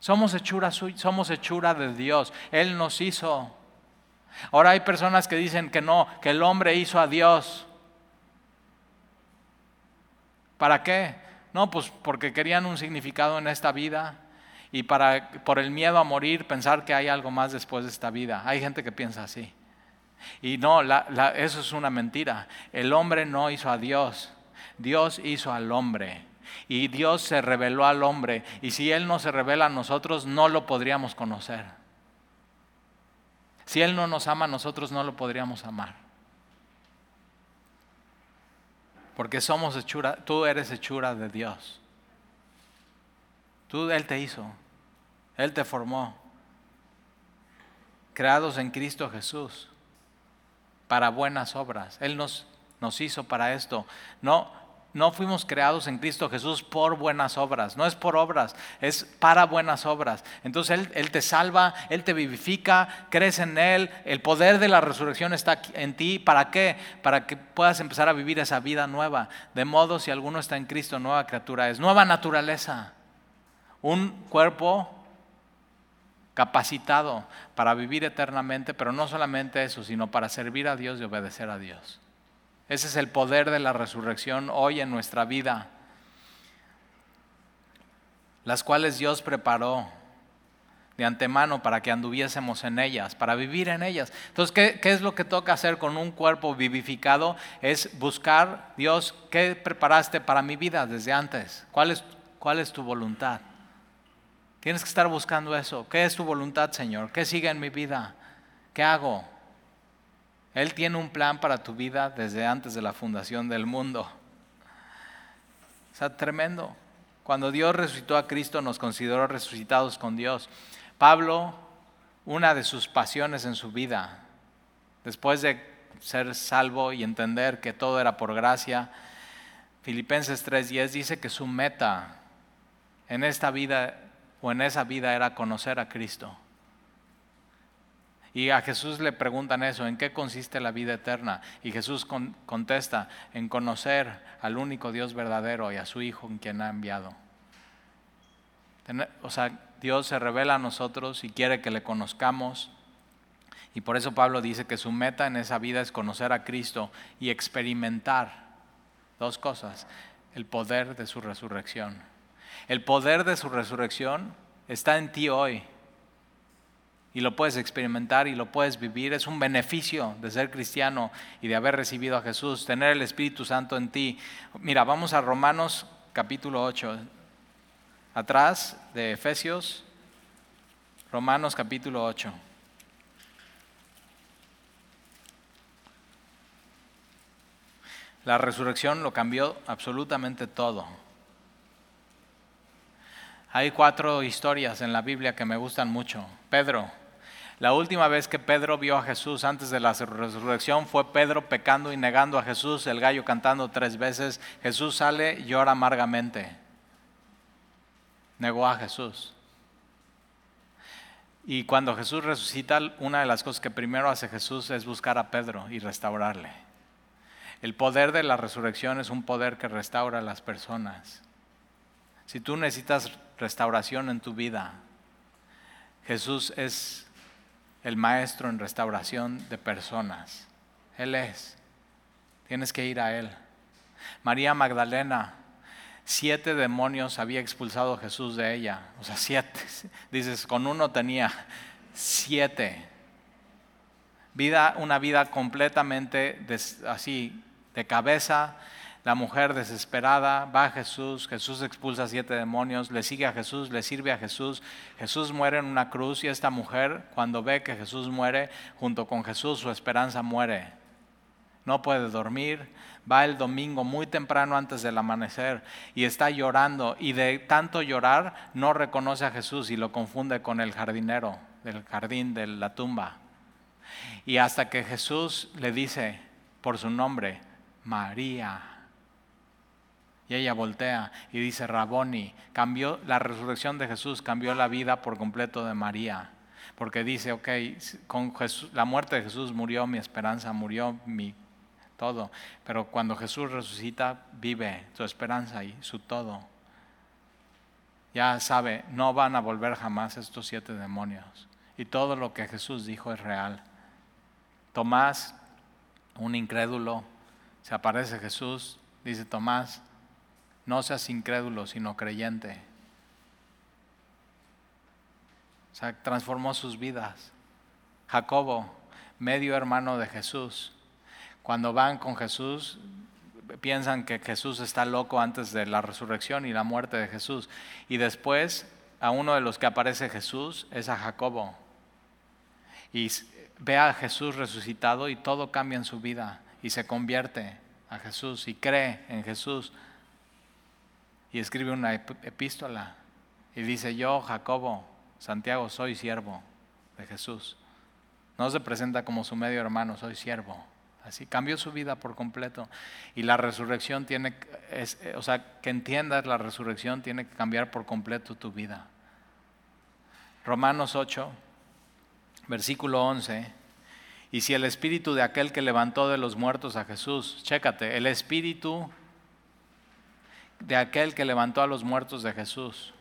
Somos hechura suya, somos hechura de Dios. Él nos hizo. Ahora hay personas que dicen que no, que el hombre hizo a Dios. ¿Para qué? No, pues porque querían un significado en esta vida y para por el miedo a morir pensar que hay algo más después de esta vida. Hay gente que piensa así. Y no, eso es una mentira. El hombre no hizo a Dios. Dios hizo al hombre. Y Dios se reveló al hombre. Y si Él no se revela a nosotros, no lo podríamos conocer. Si Él no nos ama, nosotros no lo podríamos amar. Porque somos hechura, tú eres hechura de Dios. Tú, Él te hizo, Él te formó. Creados en Cristo Jesús para buenas obras. Él nos, nos hizo para esto. No, no fuimos creados en Cristo Jesús por buenas obras, no es por obras, es para buenas obras. Entonces Él, te salva, Él te vivifica, crees en Él, el poder de la resurrección está en ti. ¿Para qué? Para que puedas empezar a vivir esa vida nueva. De modo, si alguno está en Cristo, nueva criatura es, nueva naturaleza, un cuerpo capacitado para vivir eternamente, pero no solamente eso, sino para servir a Dios y obedecer a Dios. Ese es el poder de la resurrección hoy en nuestra vida, las cuales Dios preparó de antemano para que anduviésemos en ellas, para vivir en ellas. Entonces, ¿qué, ¿qué, es lo que toca hacer con un cuerpo vivificado? Es buscar, Dios, ¿qué preparaste para mi vida desde antes? ¿Cuál es, cuál es tu voluntad? Tienes que estar buscando eso. ¿Qué es tu voluntad, Señor? ¿Qué sigue en mi vida? ¿Qué hago? Él tiene un plan para tu vida desde antes de la fundación del mundo. O sea, tremendo. Cuando Dios resucitó a Cristo nos consideró resucitados con Dios. Pablo, una de sus pasiones en su vida, después de ser salvo y entender que todo era por gracia, Filipenses 3:10 dice que su meta en esta vida o en esa vida era conocer a Cristo. Y a Jesús le preguntan eso, ¿en qué consiste la vida eterna? Y Jesús contesta, en conocer al único Dios verdadero y a su Hijo en quien ha enviado. O sea, Dios se revela a nosotros y quiere que le conozcamos. Y por eso Pablo dice que su meta en esa vida es conocer a Cristo y experimentar dos cosas, el poder de su resurrección. El poder de su resurrección está en ti hoy y lo puedes experimentar y lo puedes vivir. Es un beneficio de ser cristiano y de haber recibido a Jesús, tener el Espíritu Santo en ti. Mira, vamos a Romanos capítulo 8, atrás de Efesios, Romanos capítulo 8. La resurrección lo cambió absolutamente todo. Hay cuatro historias en la Biblia que me gustan mucho. Pedro, la última vez que Pedro vio a Jesús antes de la resurrección fue Pedro pecando y negando a Jesús, el gallo cantando tres veces. Jesús sale llora amargamente. Negó a Jesús. Y cuando Jesús resucita, una de las cosas que primero hace Jesús es buscar a Pedro y restaurarle. El poder de la resurrección es un poder que restaura a las personas. Si tú necesitas restauración en tu vida, Jesús es el maestro en restauración de personas. Él es. Tienes que ir a Él. María Magdalena, siete demonios había expulsado Jesús de ella. O sea, siete. Dices, con uno tenía siete. Vida, una vida completamente así, de cabeza, la mujer desesperada va a Jesús, Jesús expulsa siete demonios, le sigue a Jesús, le sirve a Jesús, Jesús muere en una cruz y esta mujer cuando ve que Jesús muere, junto con Jesús su esperanza muere. No puede dormir, va el domingo muy temprano antes del amanecer y está llorando y de tanto llorar no reconoce a Jesús y lo confunde con el jardinero del jardín de la tumba. Y hasta que Jesús le dice por su nombre, María. Y ella voltea y dice, Raboni, cambió la resurrección de Jesús, cambió la vida por completo de María. Porque dice, ok, con la muerte de Jesús murió mi esperanza, murió mi todo. Pero cuando Jesús resucita, vive su esperanza y su todo. Ya sabe, no van a volver jamás estos siete demonios. Y todo lo que Jesús dijo es real. Tomás, un incrédulo, se aparece Jesús, dice Tomás, no seas incrédulo, sino creyente. O sea, transformó sus vidas. Jacobo, medio hermano de Jesús. Cuando van con Jesús, piensan que Jesús está loco antes de la resurrección y la muerte de Jesús. Y después, a uno de los que aparece Jesús es a Jacobo. Y ve a Jesús resucitado y todo cambia en su vida y se convierte a Jesús y cree en Jesús. Y escribe una epístola y dice, yo, Jacobo, Santiago, soy siervo de Jesús. No se presenta como su medio hermano, soy siervo. Así cambió su vida por completo. Y la resurrección tiene, es, o sea, que entiendas la resurrección tiene que cambiar por completo tu vida. Romanos 8, versículo 11. Y si el espíritu de aquel que levantó de los muertos a Jesús, chécate, el espíritu de aquel que levantó a los muertos de Jesús.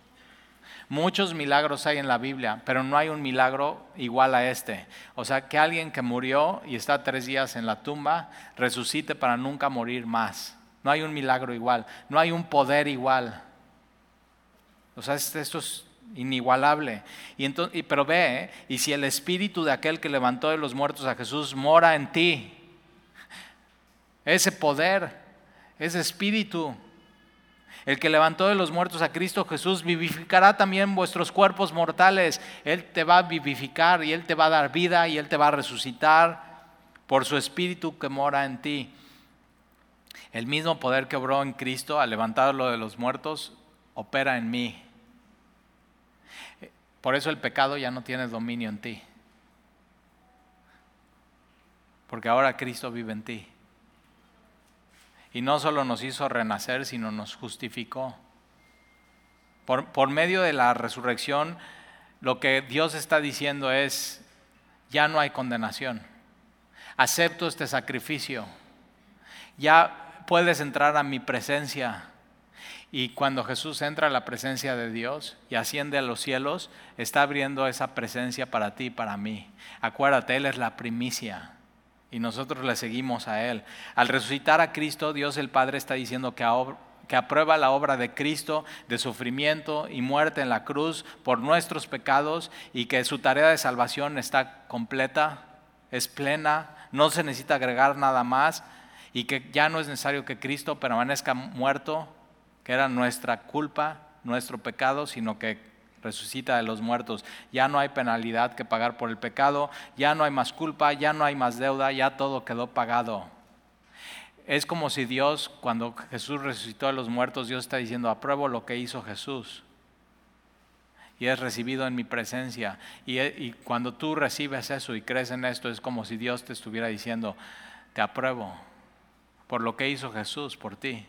Muchos milagros hay en la Biblia, pero no hay un milagro igual a este. O sea, que alguien que murió y está tres días en la tumba resucite para nunca morir más. No hay un milagro igual, no hay un poder igual. O sea, esto es inigualable. Y entonces, pero ve, ¿eh? y si el espíritu de aquel que levantó de los muertos a Jesús mora en ti, ese poder, ese espíritu, el que levantó de los muertos a Cristo Jesús vivificará también vuestros cuerpos mortales. Él te va a vivificar y Él te va a dar vida y Él te va a resucitar por su espíritu que mora en ti. El mismo poder que obró en Cristo al levantarlo de los muertos opera en mí. Por eso el pecado ya no tiene dominio en ti. Porque ahora Cristo vive en ti. Y no solo nos hizo renacer, sino nos justificó. Por, por, medio de la resurrección, lo que Dios está diciendo es, ya no hay condenación. Acepto este sacrificio. Ya puedes entrar a mi presencia. Y cuando Jesús entra a la presencia de Dios y asciende a los cielos, está abriendo esa presencia para ti y para mí. Acuérdate, Él es la primicia y nosotros le seguimos a Él. Al resucitar a Cristo, Dios el Padre está diciendo que, que aprueba la obra de Cristo de sufrimiento y muerte en la cruz por nuestros pecados y que su tarea de salvación está completa, es plena, no se necesita agregar nada más y que ya no es necesario que Cristo permanezca muerto, que era nuestra culpa, nuestro pecado, sino que resucita de los muertos. Ya no hay penalidad que pagar por el pecado, ya no hay más culpa, ya no hay más deuda, ya todo quedó pagado. Es como si Dios, cuando Jesús resucitó de los muertos, Dios está diciendo, apruebo lo que hizo Jesús. Y es recibido en mi presencia. Y, cuando tú recibes eso y crees en esto, es como si Dios te estuviera diciendo, te apruebo por lo que hizo Jesús por ti.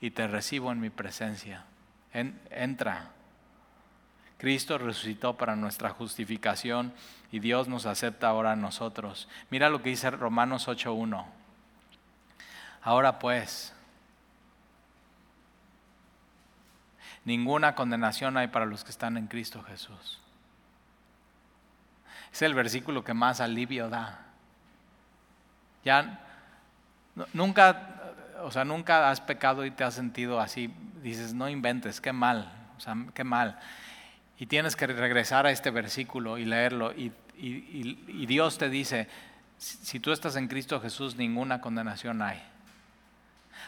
Y te recibo en mi presencia. entra. Cristo resucitó para nuestra justificación y Dios nos acepta ahora a nosotros. Mira lo que dice Romanos 8.1. Ahora pues, ninguna condenación hay para los que están en Cristo Jesús. Es el versículo que más alivio da. Ya nunca, o sea, nunca has pecado y te has sentido así. Dices, no inventes, qué mal, o sea, qué mal. Y tienes que regresar a este versículo y leerlo. Y, Dios te dice, si tú estás en Cristo Jesús, ninguna condenación hay.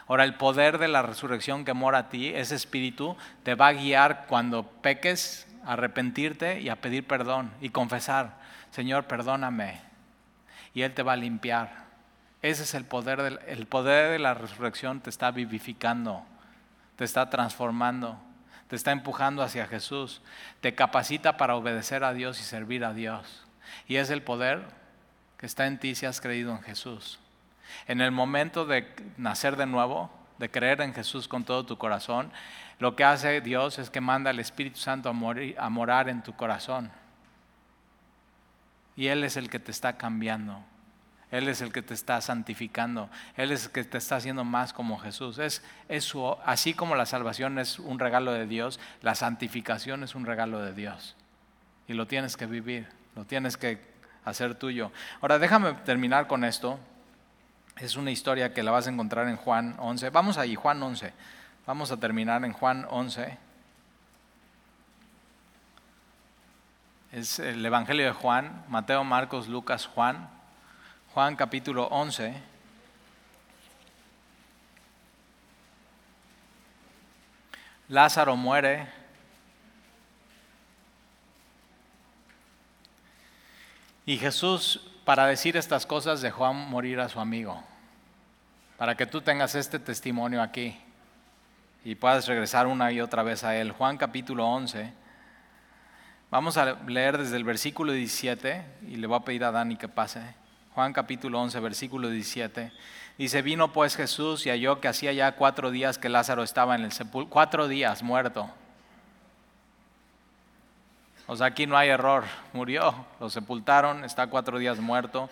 Ahora, el poder de la resurrección que mora a ti, ese espíritu, te va a guiar cuando peques, a arrepentirte y a pedir perdón y confesar, Señor, perdóname. Y Él te va a limpiar. Ese es el poder, del, el poder de la resurrección, te está vivificando, te está transformando te está empujando hacia Jesús, te capacita para obedecer a Dios y servir a Dios. Y es el poder que está en ti si has creído en Jesús. En el momento de nacer de nuevo, de creer en Jesús con todo tu corazón, lo que hace Dios es que manda al Espíritu Santo a, morar en tu corazón. Y Él es el que te está cambiando. Él es el que te está santificando. Él es el que te está haciendo más como Jesús. Es, así como la salvación es un regalo de Dios, la santificación es un regalo de Dios. Y lo tienes que vivir, lo tienes que hacer tuyo. Ahora déjame terminar con esto. Es una historia que la vas a encontrar en Juan 11. Vamos ahí, Juan 11. Vamos a terminar en Juan 11. Es el Evangelio de Juan, Mateo, Marcos, Lucas, Juan. Juan capítulo 11. Lázaro muere. Y Jesús, para decir estas cosas, dejó morir a su amigo, para que tú tengas este testimonio aquí y puedas regresar una y otra vez a él. Juan capítulo 11. Vamos a leer desde el versículo 17 y le voy a pedir a Dani que pase. Juan capítulo 11, versículo 17. Dice, vino pues Jesús y halló que hacía ya cuatro días que Lázaro estaba en el sepulcro, cuatro días muerto. O sea, aquí no hay error, murió, lo sepultaron, está cuatro días muerto.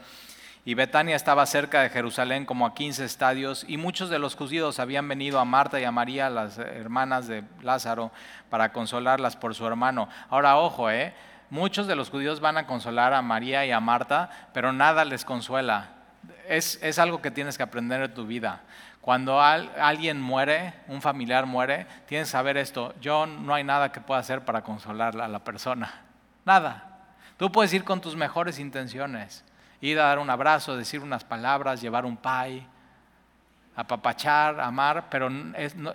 Y Betania estaba cerca de Jerusalén como a 15 estadios y muchos de los judíos habían venido a Marta y a María, las hermanas de Lázaro, para consolarlas por su hermano. Ahora, ojo, ¿eh? Muchos de los judíos van a consolar a María y a Marta, pero nada les consuela. Es, es algo que tienes que aprender en tu vida. Cuando alguien muere, un familiar muere, tienes que saber esto. Yo no hay nada que pueda hacer para consolar a la persona. Nada. Tú puedes ir con tus mejores intenciones. Ir a dar un abrazo, decir unas palabras, llevar un pay, apapachar, amar, pero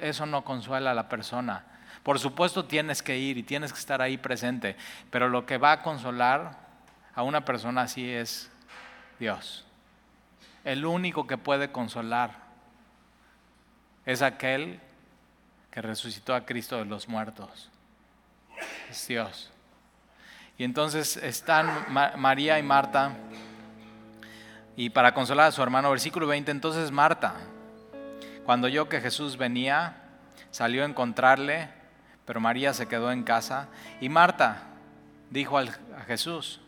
eso no consuela a la persona. Por supuesto tienes que ir y tienes que estar ahí presente, pero lo que va a consolar a una persona así es Dios. El único que puede consolar es aquel que resucitó a Cristo de los muertos. Es Dios. Y entonces están María y Marta, y para consolar a su hermano, versículo 20, entonces Marta, cuando oyó que Jesús venía, salió a encontrarle, pero María se quedó en casa, y Marta dijo a Jesús,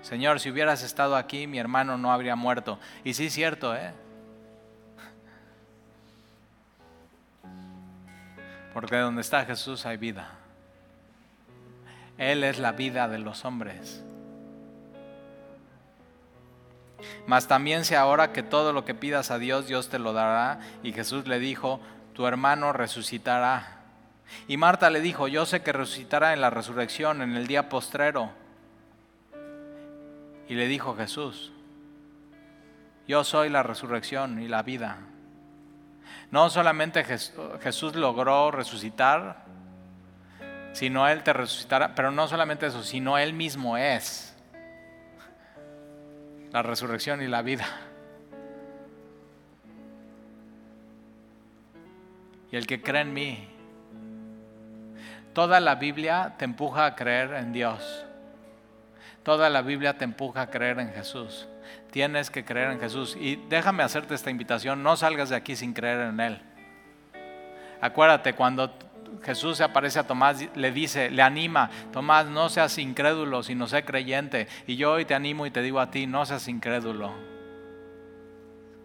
Señor, si hubieras estado aquí, mi hermano no habría muerto. Y sí es cierto, ¿eh? Porque donde está Jesús hay vida. Él es la vida de los hombres. Mas también sé ahora que todo lo que pidas a Dios, Dios te lo dará. Y Jesús le dijo, tu hermano resucitará. Y Marta le dijo, yo sé que resucitará en la resurrección, en el día postrero. Y le dijo Jesús, yo soy la resurrección y la vida. No solamente Jesús logró resucitar, sino Él te resucitará, pero no solamente eso, sino Él mismo es la resurrección y la vida. Y el que cree en mí, toda la Biblia te empuja a creer en Dios. Toda la Biblia te empuja a creer en Jesús. Tienes que creer en Jesús. Y déjame hacerte esta invitación, no salgas de aquí sin creer en Él. Acuérdate, cuando Jesús se aparece a Tomás, le dice, le anima, Tomás, no seas incrédulo, sino sé creyente. Y yo hoy te animo y te digo a ti, no seas incrédulo.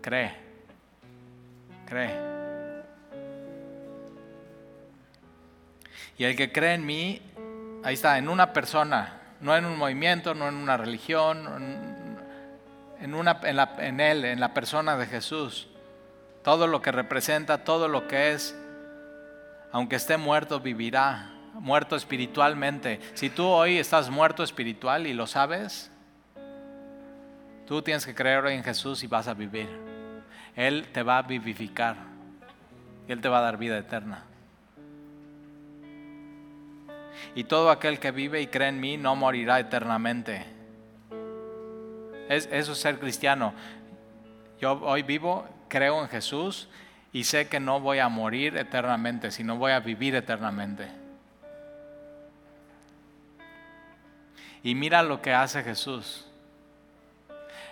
Cree, cree. Y el que cree en mí, ahí está, en una persona, no en un movimiento, no en una religión, en, en, Él, en la persona de Jesús. Todo lo que representa, todo lo que es, aunque esté muerto, vivirá, muerto espiritualmente. Si tú hoy estás muerto espiritual y lo sabes, tú tienes que creer en Jesús y vas a vivir. Él te va a vivificar Él te va a dar vida eterna. Y todo aquel que vive y cree en mí no morirá eternamente eso es ser cristiano. Yo hoy vivo, creo en Jesús y sé que no voy a morir eternamente, sino voy a vivir eternamente. Y mira lo que hace Jesús.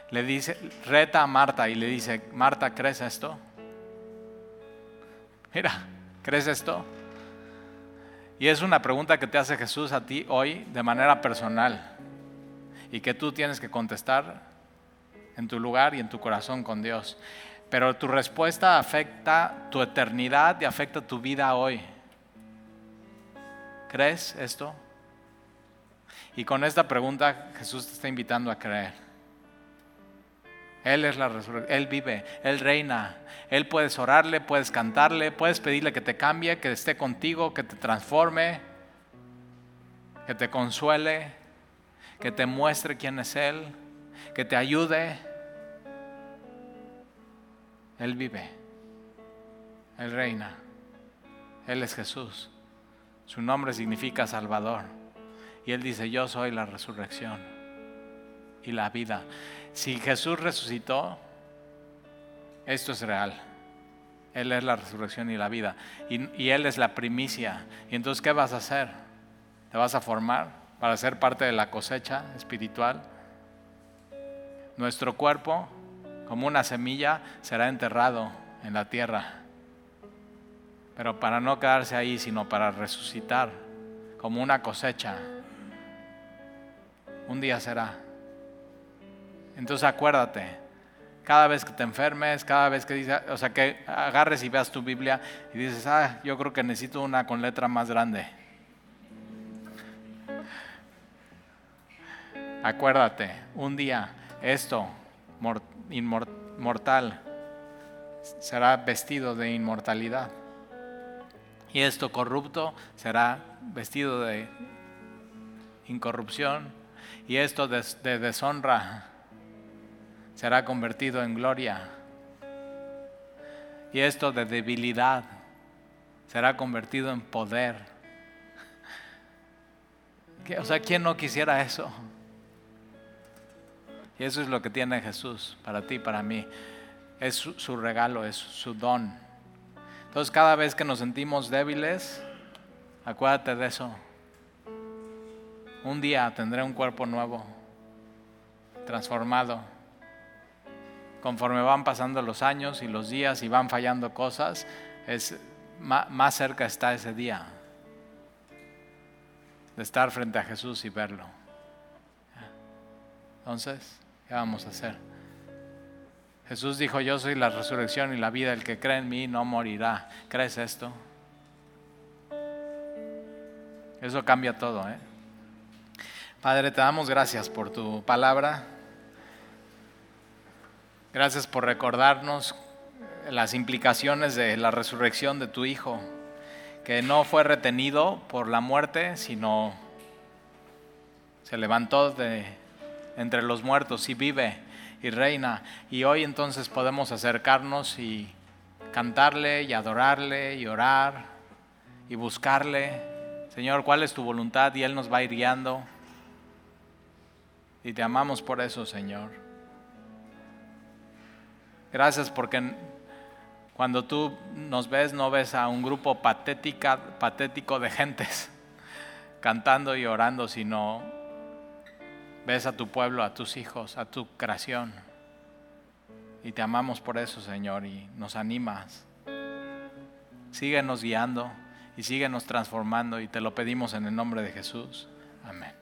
Le dice, reta a Marta y le dice, Marta, ¿crees esto? Mira, ¿crees esto? Y es una pregunta que te hace Jesús a ti hoy de manera personal y que tú tienes que contestar en tu lugar y en tu corazón con Dios. Pero tu respuesta afecta tu eternidad y afecta tu vida hoy. ¿Crees esto? Y con esta pregunta Jesús te está invitando a creer. Él es la resurrección, Él vive, Él reina. Él puedes orarle, puedes cantarle, puedes pedirle que te cambie, que esté contigo, que te transforme, que te consuele, que te muestre quién es Él, que te ayude. Él vive, Él reina, Él es Jesús. Su nombre significa Salvador. Y Él dice, yo soy la resurrección. y la vida. Si Jesús resucitó, esto es real. Él es la resurrección y la vida. Y, Él es la primicia. Y entonces, ¿qué vas a hacer? ¿Te vas a formar para ser parte de la cosecha espiritual? Nuestro cuerpo, como una semilla, será enterrado en la tierra. Pero para no quedarse ahí, sino para resucitar como una cosecha. Un día será. Entonces acuérdate, cada vez que te enfermes, cada vez que dices, o sea, que agarres y veas tu Biblia y dices, ah, yo creo que necesito una con letra más grande. Acuérdate, un día esto, inmortal, será vestido de inmortalidad. Y esto corrupto será vestido de incorrupción. Y esto de deshonra será convertido en gloria. Y esto de debilidad será convertido en poder. O sea, ¿quién no quisiera eso? Y eso es lo que tiene Jesús para ti, para mí. Es su, su regalo, es su don. Entonces cada vez que nos sentimos débiles, acuérdate de eso. Un día tendré un cuerpo nuevo, transformado conforme van pasando los años y los días y van fallando cosas, es más cerca está ese día de estar frente a Jesús y verlo. Entonces, ¿qué vamos a hacer? Jesús dijo, yo soy la resurrección y la vida, el que cree en mí no morirá. ¿Crees esto? Eso cambia todo. ¿eh? Padre, te damos gracias por tu palabra. Gracias por recordarnos las implicaciones de la resurrección de tu Hijo, que no fue retenido por la muerte, sino se levantó de entre los muertos y vive y reina. Y hoy entonces podemos acercarnos y cantarle y adorarle y orar y buscarle. Señor, ¿cuál es tu voluntad? Y Él nos va a ir guiando. Y te amamos por eso, Señor. Gracias porque cuando tú nos ves no ves a un grupo patético de gentes cantando y orando, sino ves a tu pueblo, a tus hijos, a tu creación. Y te amamos por eso, Señor, y nos animas. Síguenos guiando y síguenos transformando y te lo pedimos en el nombre de Jesús. Amén.